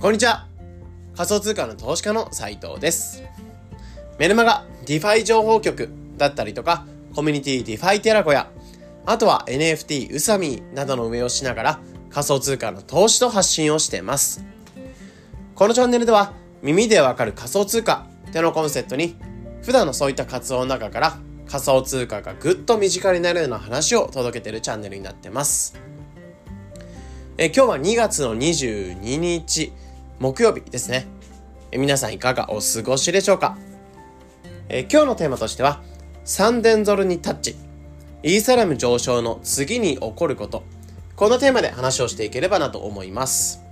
こんにちは。仮想通貨の投資家の斉藤です。メルマガ DeFi 情報局だったりとか、コミュニティ DeFi テラコや、あとは NFT ウサミなどの運営をしながら仮想通貨の投資と発信をしています。このチャンネルでは耳でわかる仮想通貨ってのコンセプトに普段のそういった活動の中から仮想通貨がぐっと身近になるような話を届けているチャンネルになってます。え今日は2月の22日木曜日ですね。え皆さんいかがお過ごしでしょうか、え今日のテーマとしては3000ドルにタッチイーサラム上昇の次に起こることこのテーマで話をしていければなと思います。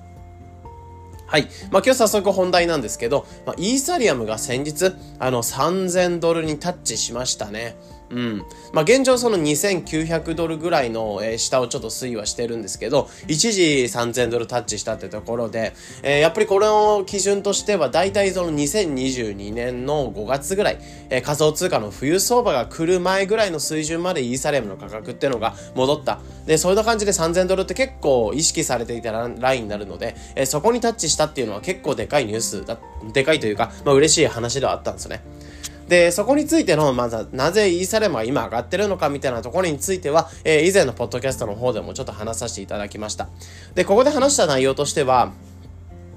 はい。まあ、今日早速本題なんですけど、まあ、イーサリアムが先日、あの、3000ドルにタッチしましたね。うん。まあ、現状その2900ドルぐらいの、下をちょっと推移はしてるんですけど、一時3000ドルタッチしたってところで、えー、やっぱりこれの基準としては、大体その2022年の5月ぐらい、えー、仮想通貨の冬相場が来る前ぐらいの水準までイーサレムの価格っていうのが戻った。で、そういう感じで3000ドルって結構意識されていたラインになるので、えー、そこにタッチしたっていうのは結構でかいニュースだ、でかいというか、まあ嬉しい話ではあったんですよね。で、そこについての、まず、なぜイーサレムが今上がってるのかみたいなところについては、えー、以前のポッドキャストの方でもちょっと話させていただきました。で、ここで話した内容としては、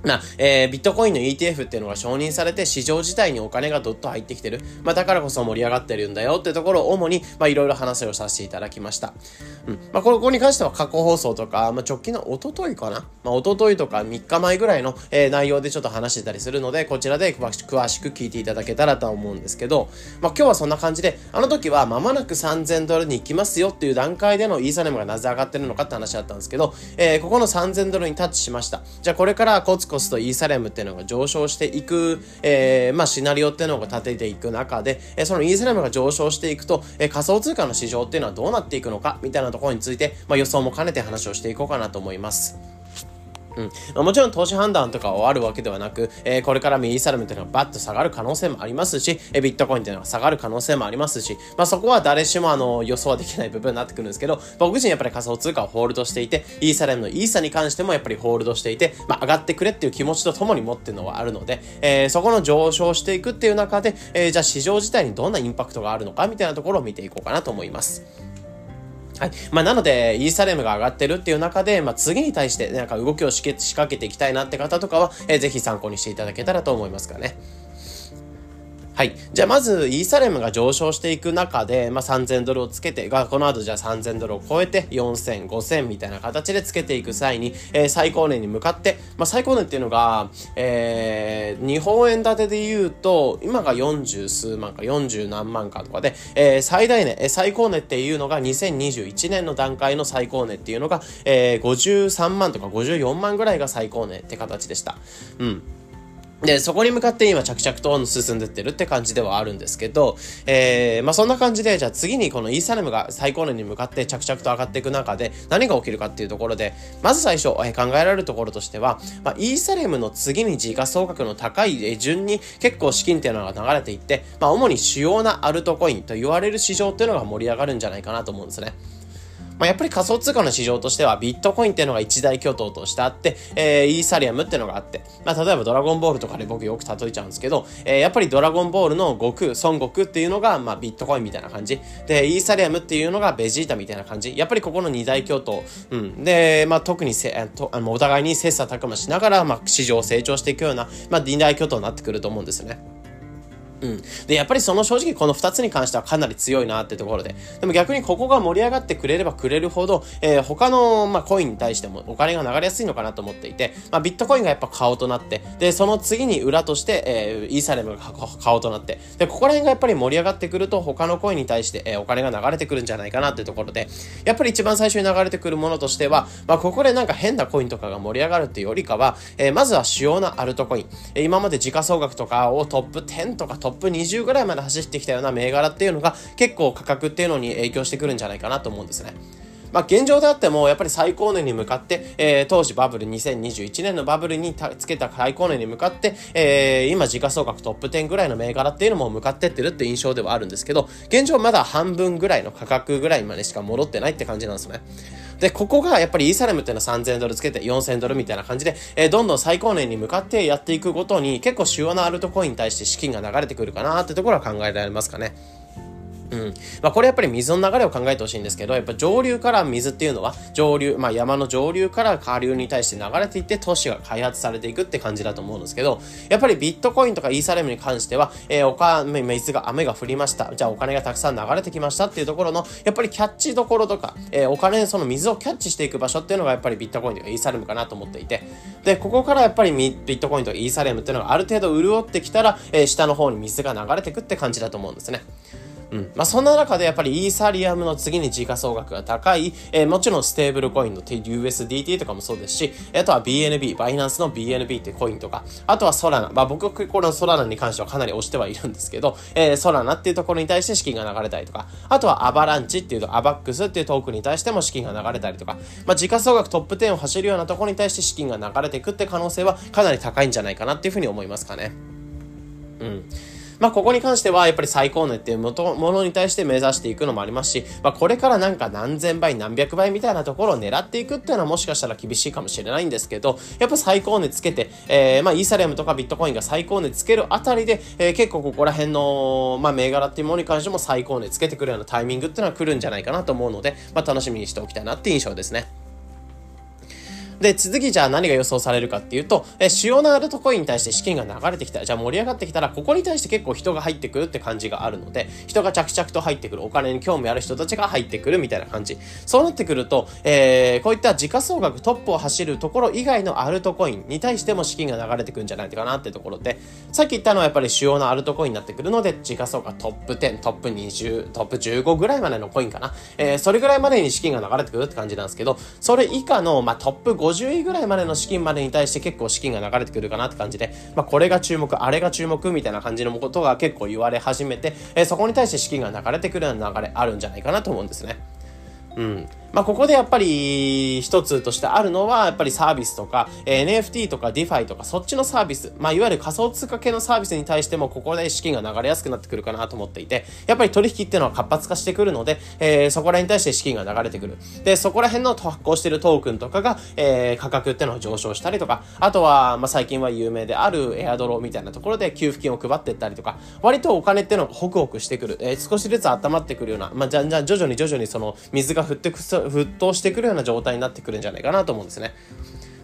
まあ、えー、ビットコインの ETF っていうのが承認されて市場自体にお金がどっと入ってきてる。まあ、だからこそ盛り上がってるんだよってところを主に、まあ、いろいろ話をさせていただきました。うん。まあ、ここに関しては過去放送とか、まあ、直近の一昨日かなまあ、一昨日とか3日前ぐらいの、えー、内容でちょっと話してたりするので、こちらで詳しく聞いていただけたらとは思うんですけど、まあ、今日はそんな感じで、あの時は間もなく3000ドルに行きますよっていう段階でのイーサレムがなぜ上がってるのかって話だったんですけど、えー、ここの3000ドルにタッチしました。じゃあこれからコツコスとイーサレムっていうのが上昇していく、えー、まあ、シナリオっていうのが立てていく中で、えそのイーサリアムが上昇していくと、え仮想通貨の市場っていうのはどうなっていくのか、みたいなところについて、まあ、予想も兼ねて話をしていこうかなと思います。うんまあ、もちろん投資判断とかはあるわけではなく、えー、これからミーサルムというのがバッと下がる可能性もありますし、えー、ビットコインというのが下がる可能性もありますし、まあ、そこは誰しもあの予想はできない部分になってくるんですけど、僕自身やっぱり仮想通貨をホールドしていて、イーサレムのイーサに関してもやっぱりホールドしていて、まあ、上がってくれっていう気持ちとともに持ってるのはあるので、えー、そこの上昇していくっていう中で、えー、じゃあ市場自体にどんなインパクトがあるのかみたいなところを見ていこうかなと思います。はい。まあ、なので、イーサレムが上がってるっていう中で、まあ、次に対して、なんか動きを仕掛けていきたいなって方とかは、えー、ぜひ参考にしていただけたらと思いますからね。はい。じゃあまず、イーサレムが上昇していく中で、まあ、3000ドルをつけて、が、この後じゃあ3000ドルを超えて、4000、5000みたいな形でつけていく際に、えー、最高値に向かって、まあ、最高値っていうのが、えー、日本円建てで言うと、今が40数万か40何万かとかで、えー、最大値、最高値っていうのが2021年の段階の最高値っていうのが、えー、53万とか54万ぐらいが最高値って形でした。うん。で、そこに向かって今着々と進んでってるって感じではあるんですけど、えー、まあそんな感じで、じゃあ次にこのイーサレムが最高値に向かって着々と上がっていく中で何が起きるかっていうところで、まず最初、えー、考えられるところとしては、まあイーサレムの次に時価総額の高い順に結構資金っていうのが流れていって、まあ主に主要なアルトコインと言われる市場っていうのが盛り上がるんじゃないかなと思うんですね。まあ、やっぱり仮想通貨の市場としてはビットコインっていうのが一大巨頭としてあって、えー、イーサリアムっていうのがあって、まあ、例えばドラゴンボールとかで僕よく例えちゃうんですけど、えー、やっぱりドラゴンボールの悟空、孫悟空っていうのが、まあ、ビットコインみたいな感じ。で、イーサリアムっていうのがベジータみたいな感じ。やっぱりここの二大巨頭。うん。で、まあ、特にせ、とあのお互いに切磋琢磨しながら、まあ、市場を成長していくような、まあ、二大巨頭になってくると思うんですよね。うん。で、やっぱりその正直この2つに関してはかなり強いなってところで。でも逆にここが盛り上がってくれればくれるほど、えー、他の、まあ、コインに対してもお金が流れやすいのかなと思っていて、まあ、ビットコインがやっぱ顔となって、で、その次に裏として、えー、イーサレムが顔となって、で、ここら辺がやっぱり盛り上がってくると他のコインに対して、えー、お金が流れてくるんじゃないかなってところで、やっぱり一番最初に流れてくるものとしては、まあ、ここでなんか変なコインとかが盛り上がるっていうよりかは、えー、まずは主要なアルトコイン、えー、今まで時価総額とかをトップ10とかトップトップ20ぐらいまで走ってきたような銘柄っていうのが結構価格っていうのに影響してくるんじゃないかなと思うんですね。まあ、現状であっても、やっぱり最高値に向かって、えー、当時バブル、2021年のバブルにつけた最高値に向かって、えー、今時価総額トップ10ぐらいの銘柄っていうのも向かってってるって印象ではあるんですけど、現状まだ半分ぐらいの価格ぐらいまでしか戻ってないって感じなんですね。で、ここがやっぱりイーサレムっていうのは3000ドルつけて4000ドルみたいな感じで、えー、どんどん最高年に向かってやっていくごとに結構主要なアルトコインに対して資金が流れてくるかなってところは考えられますかね。うん。まあ、これやっぱり水の流れを考えてほしいんですけど、やっぱ上流から水っていうのは、上流、まあ、山の上流から下流に対して流れていって、都市が開発されていくって感じだと思うんですけど、やっぱりビットコインとかイーサレムに関しては、えー、お金、水が、雨が降りました。じゃあお金がたくさん流れてきましたっていうところの、やっぱりキャッチどころとか、えー、お金、その水をキャッチしていく場所っていうのがやっぱりビットコインとかイーサレムかなと思っていて、で、ここからやっぱりビットコインとかイーサレムっていうのがある程度潤ってきたら、えー、下の方に水が流れていくって感じだと思うんですね。うん。まあ、そんな中でやっぱりイーサリアムの次に時価総額が高い、えー、もちろんステーブルコインの USDT とかもそうですし、あとは BNB、バイナンスの BNB ってコインとか、あとはソラナ。まあ、僕このソラナに関してはかなり推してはいるんですけど、えー、ソラナっていうところに対して資金が流れたりとか、あとはアバランチっていうと、アバックスっていうトークに対しても資金が流れたりとか、まあ、時価総額トップ10を走るようなところに対して資金が流れていくって可能性はかなり高いんじゃないかなっていうふうに思いますかね。うん。まあ、ここに関しては、やっぱり最高値っていうものに対して目指していくのもありますし、まあ、これからなんか何千倍、何百倍みたいなところを狙っていくっていうのはもしかしたら厳しいかもしれないんですけど、やっぱ最高値つけて、えー、まあ、イーサリアムとかビットコインが最高値つけるあたりで、えー、結構ここら辺の、まあ、銘柄っていうものに関しても最高値つけてくるようなタイミングっていうのは来るんじゃないかなと思うので、まあ、楽しみにしておきたいなっていう印象ですね。で、次じゃあ何が予想されるかっていうと、え主要なアルトコインに対して資金が流れてきたら、じゃあ盛り上がってきたら、ここに対して結構人が入ってくるって感じがあるので、人が着々と入ってくる、お金に興味ある人たちが入ってくるみたいな感じ。そうなってくると、えー、こういった時価総額トップを走るところ以外のアルトコインに対しても資金が流れてくるんじゃないかなってところで、さっき言ったのはやっぱり主要なアルトコインになってくるので、時価総額トップ10、トップ20、トップ15ぐらいまでのコインかな。えー、それぐらいまでに資金が流れてくるって感じなんですけど、それ以下の、まあ、トップ50 50位ぐらいまでの資金までに対して結構資金が流れてくるかなって感じで、まあ、これが注目、あれが注目みたいな感じのことが結構言われ始めて、え、そこに対して資金が流れてくるような流れあるんじゃないかなと思うんですね。うん。まあ、ここでやっぱり一つとしてあるのは、やっぱりサービスとか、え、NFT とか DeFi とかそっちのサービス、まあ、いわゆる仮想通貨系のサービスに対しても、ここで資金が流れやすくなってくるかなと思っていて、やっぱり取引っていうのは活発化してくるので、えー、そこら辺に対して資金が流れてくる。で、そこら辺の発行してるトークンとかが、えー、価格っていうのが上昇したりとか、あとは、まあ、最近は有名であるエアドローみたいなところで給付金を配っていったりとか、割とお金っていうのがホクホクしてくる、えー、少しずつ温まってくるような、まあ、じゃんじゃん徐々に徐々にその水が降ってく、沸騰してくるような状態になってくるんじゃないかなと思うんですね。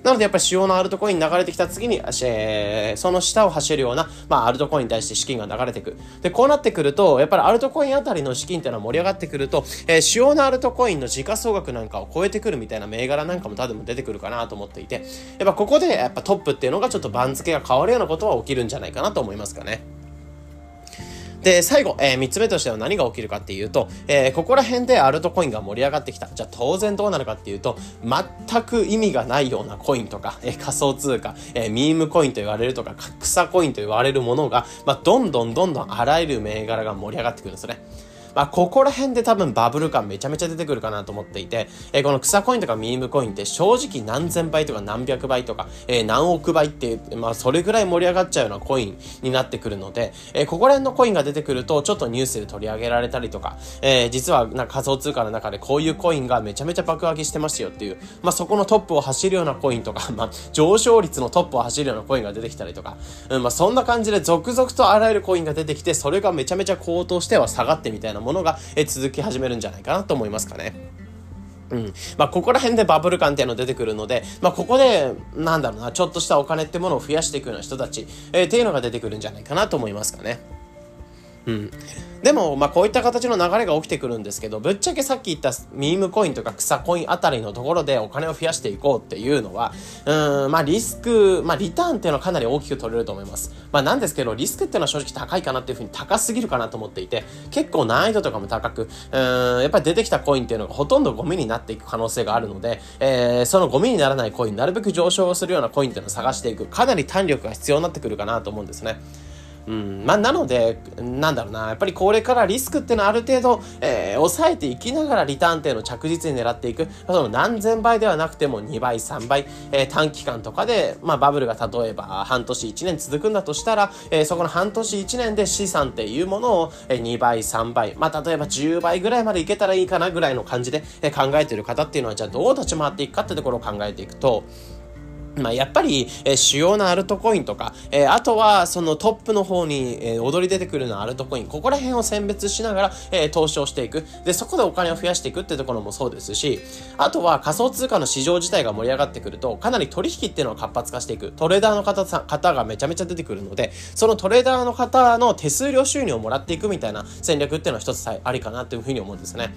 なのでやっぱり主要なアルトコイン流れてきた次に、えー、その下を走るような、まあ、アルトコインに対して資金が流れてく。で、こうなってくると、やっぱりアルトコインあたりの資金っていうのは盛り上がってくると、えー、主要なアルトコインの時価総額なんかを超えてくるみたいな銘柄なんかも多分出てくるかなと思っていて、やっぱここでやっぱトップっていうのがちょっと番付が変わるようなことは起きるんじゃないかなと思いますかね。で、最後、えー、3つ目としては何が起きるかっていうと、えー、ここら辺でアルトコインが盛り上がってきた。じゃあ当然どうなるかっていうと、全く意味がないようなコインとか、えー、仮想通貨、えー、ミームコインと言われるとか、格差コインと言われるものが、まあ、どんどんどんどんあらゆる銘柄が盛り上がってくるんですね。まあ、ここら辺で多分バブル感めちゃめちゃ出てくるかなと思っていて、えー、この草コインとかミームコインって正直何千倍とか何百倍とか、えー、何億倍って、まあ、それぐらい盛り上がっちゃうようなコインになってくるので、えー、ここら辺のコインが出てくると、ちょっとニュースで取り上げられたりとか、えー、実はなんか仮想通貨の中でこういうコインがめちゃめちゃ爆上げしてますよっていう、まあ、そこのトップを走るようなコインとか、まあ、上昇率のトップを走るようなコインが出てきたりとか、うん、まあ、そんな感じで続々とあらゆるコインが出てきて、それがめちゃめちゃ高騰しては下がってみたいなものが、え、続き始めるんじゃないかなと思いますかね。うん。まあ、ここら辺でバブル感っていうの出てくるので、まあ、ここで、なんだろうな、ちょっとしたお金ってものを増やしていくような人たち、えー、っていうのが出てくるんじゃないかなと思いますかね。うん。でも、まあ、こういった形の流れが起きてくるんですけど、ぶっちゃけさっき言ったミームコインとか草コインあたりのところでお金を増やしていこうっていうのは、うん、まあ、リスク、まあ、リターンっていうのはかなり大きく取れると思います。まあ、なんですけど、リスクっていうのは正直高いかなっていうふうに高すぎるかなと思っていて、結構難易度とかも高く、うん、やっぱり出てきたコインっていうのがほとんどゴミになっていく可能性があるので、えー、そのゴミにならないコイン、なるべく上昇するようなコインっていうのを探していく、かなり弾力が必要になってくるかなと思うんですね。うん。まあ、なので、なんだろうな、やっぱりこれからリスクっていうのはある程度、えー、抑えていきながらリターンっていうのを着実に狙っていく。その何千倍ではなくても2倍、3倍、えー、短期間とかで、まあ、バブルが例えば半年、1年続くんだとしたら、えー、そこの半年、1年で資産っていうものを、えー、2倍、3倍、まあ、例えば10倍ぐらいまでいけたらいいかなぐらいの感じで、えー、考えてる方っていうのは、じゃあどう立ち回っていくかってところを考えていくと、まあ、やっぱり、えー、主要なアルトコインとか、えー、あとはそのトップの方に、えー、踊り出てくるのアルトコイン、ここら辺を選別しながら、え、投資をしていく。で、そこでお金を増やしていくってところもそうですし、あとは仮想通貨の市場自体が盛り上がってくると、かなり取引っていうのは活発化していく。トレーダーの方さ方がめちゃめちゃ出てくるので、そのトレーダーの方の手数料収入をもらっていくみたいな戦略っていうのは一つありかなというふうに思うんですね。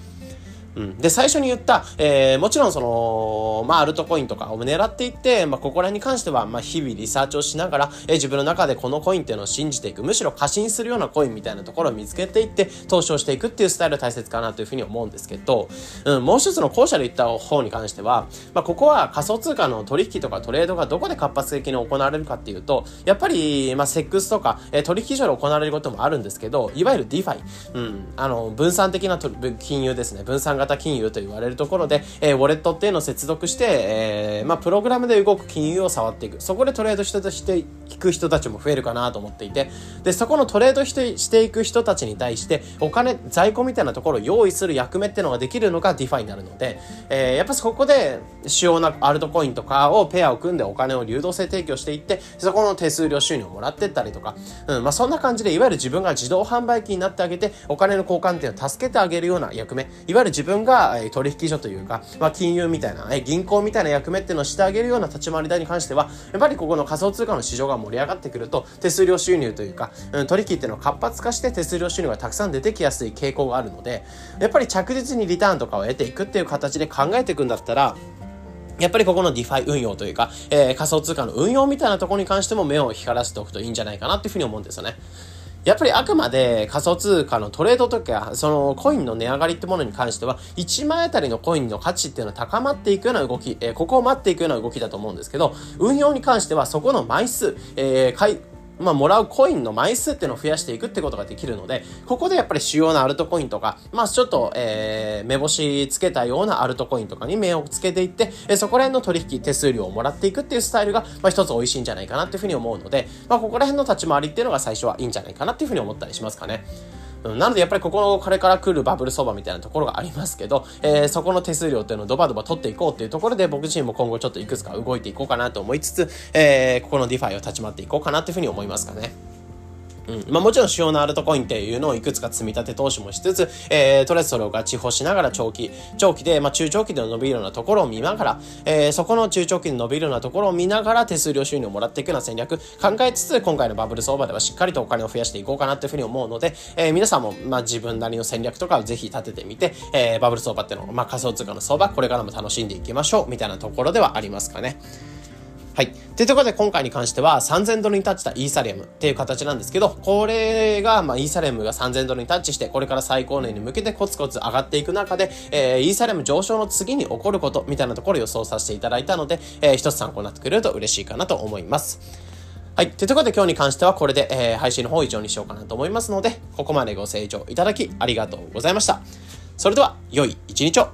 うん、で、最初に言った、えー、もちろんその、まあ、アルトコインとかを狙っていって、まあ、ここら辺に関しては、まあ、日々リサーチをしながら、えー、自分の中でこのコインっていうのを信じていく、むしろ過信するようなコインみたいなところを見つけていって、投資をしていくっていうスタイル大切かなというふうに思うんですけど、うん、もう一つの後者で言った方に関しては、まあ、ここは仮想通貨の取引とかトレードがどこで活発的に行われるかっていうと、やっぱり、まあ、セックスとか、えー、取引所で行われることもあるんですけど、いわゆる DeFi、うん、あの、分散的な金融ですね、分散型金融と言われるところで、えー、ウォレットっていうのを接続して、えー、まあ、プログラムで動く金融を触っていく。そこでトレードしてしていく人たちも増えるかなと思っていて、で、そこのトレードしてしていく人たちに対して、お金、在庫みたいなところを用意する役目っていうのができるのが DeFi になるので、えー、やっぱそこで主要なアルトコインとかをペアを組んでお金を流動性提供していって、そこの手数料収入をもらってったりとか、うん、まあ、そんな感じで、いわゆる自分が自動販売機になってあげて、お金の交換っていうのを助けてあげるような役目、いわゆる自分が、取引所というか、まあ、金融みたいな、銀行みたいな役目っていうのをしてあげるような立ち回り台に関しては、やっぱりここの仮想通貨の市場が盛り上がってくると、手数料収入というか、うん、取引っていうのを活発化して手数料収入がたくさん出てきやすい傾向があるので、やっぱり着実にリターンとかを得ていくっていう形で考えていくんだったら、やっぱりここの DeFi 運用というか、えー、仮想通貨の運用みたいなところに関しても目を光らせておくといいんじゃないかなっていうふうに思うんですよね。やっぱりあくまで仮想通貨のトレードとか、そのコインの値上がりってものに関しては、1枚あたりのコインの価値っていうのは高まっていくような動き、えー、ここを待っていくような動きだと思うんですけど、運用に関してはそこの枚数、えー、まあ、もらうコインの枚数っていうのを増やしていくってことができるので、ここでやっぱり主要なアルトコインとか、まあ、ちょっと、えー、目星つけたようなアルトコインとかに目をつけていって、えー、そこら辺の取引手数料をもらっていくっていうスタイルが、まあ、一つ美味しいんじゃないかなっていうふうに思うので、まあ、ここら辺の立ち回りっていうのが最初はいいんじゃないかなっていうふうに思ったりしますかね。うん、なのでやっぱりここのこれから来るバブル相場みたいなところがありますけど、えー、そこの手数料っていうのをドバドバ取っていこうっていうところで僕自身も今後ちょっといくつか動いていこうかなと思いつつ、えー、ここの DeFi を立ち回っていこうかなっていうふうに思いますかね。うん。まあもちろん主要なアルトコインっていうのをいくつか積み立て投資もしつつ、えー、とりあえずそれをガチホしながら長期、長期で、まあ中長期で伸びるようなところを見ながら、えー、そこの中長期で伸びるようなところを見ながら手数料収入をもらっていくような戦略考えつつ、今回のバブル相場ではしっかりとお金を増やしていこうかなというふうに思うので、えー、皆さんも、まあ自分なりの戦略とかをぜひ立ててみて、えー、バブル相場っていうのを、まあ仮想通貨の相場、これからも楽しんでいきましょう、みたいなところではありますかね。はい。というところで今回に関しては3000ドルにタッチしたイーサリアムっていう形なんですけど、これが、まあ、イーサリアムが3000ドルにタッチして、これから最高年に向けてコツコツ上がっていく中で、えー、イーサリアム上昇の次に起こることみたいなところを予想させていただいたので、えー、一つ参考になってくれると嬉しいかなと思います。はい。というところで今日に関してはこれで、えー、配信の方以上にしようかなと思いますので、ここまでご清聴いただきありがとうございました。それでは、良い一日を